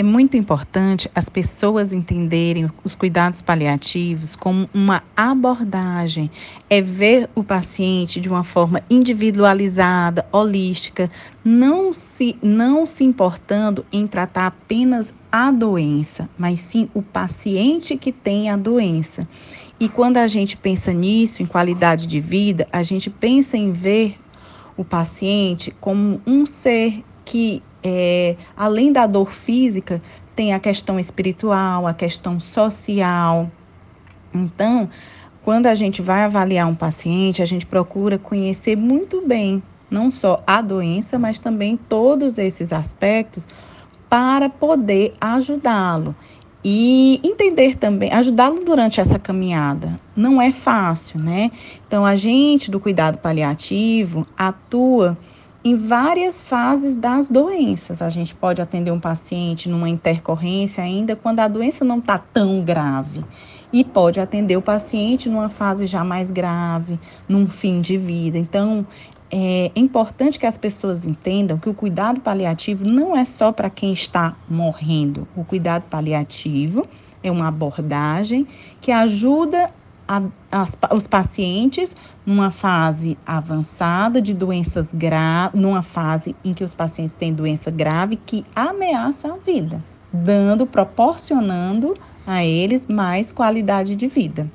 É muito importante as pessoas entenderem os cuidados paliativos como uma abordagem, é ver o paciente de uma forma individualizada, holística, não se, não se importando em tratar apenas a doença, mas sim o paciente que tem a doença. E quando a gente pensa nisso, em qualidade de vida, a gente pensa em ver o paciente como um ser que é, além da dor física, tem a questão espiritual, a questão social. Então, quando a gente vai avaliar um paciente, a gente procura conhecer muito bem não só a doença, mas também todos esses aspectos para poder ajudá-lo e entender também, ajudá-lo durante essa caminhada. Não é fácil, né? Então, a gente do cuidado paliativo atua em várias fases das doenças. A gente pode atender um paciente numa intercorrência ainda quando a doença não está tão grave. E pode atender o paciente numa fase já mais grave, num fim de vida. Então, é importante que as pessoas entendam que o cuidado paliativo não é só para quem está morrendo. O cuidado paliativo é uma abordagem que ajuda a, as, os pacientes numa fase avançada de doenças graves, numa fase em que os pacientes têm doença grave que ameaça a vida, dando, proporcionando a eles mais qualidade de vida.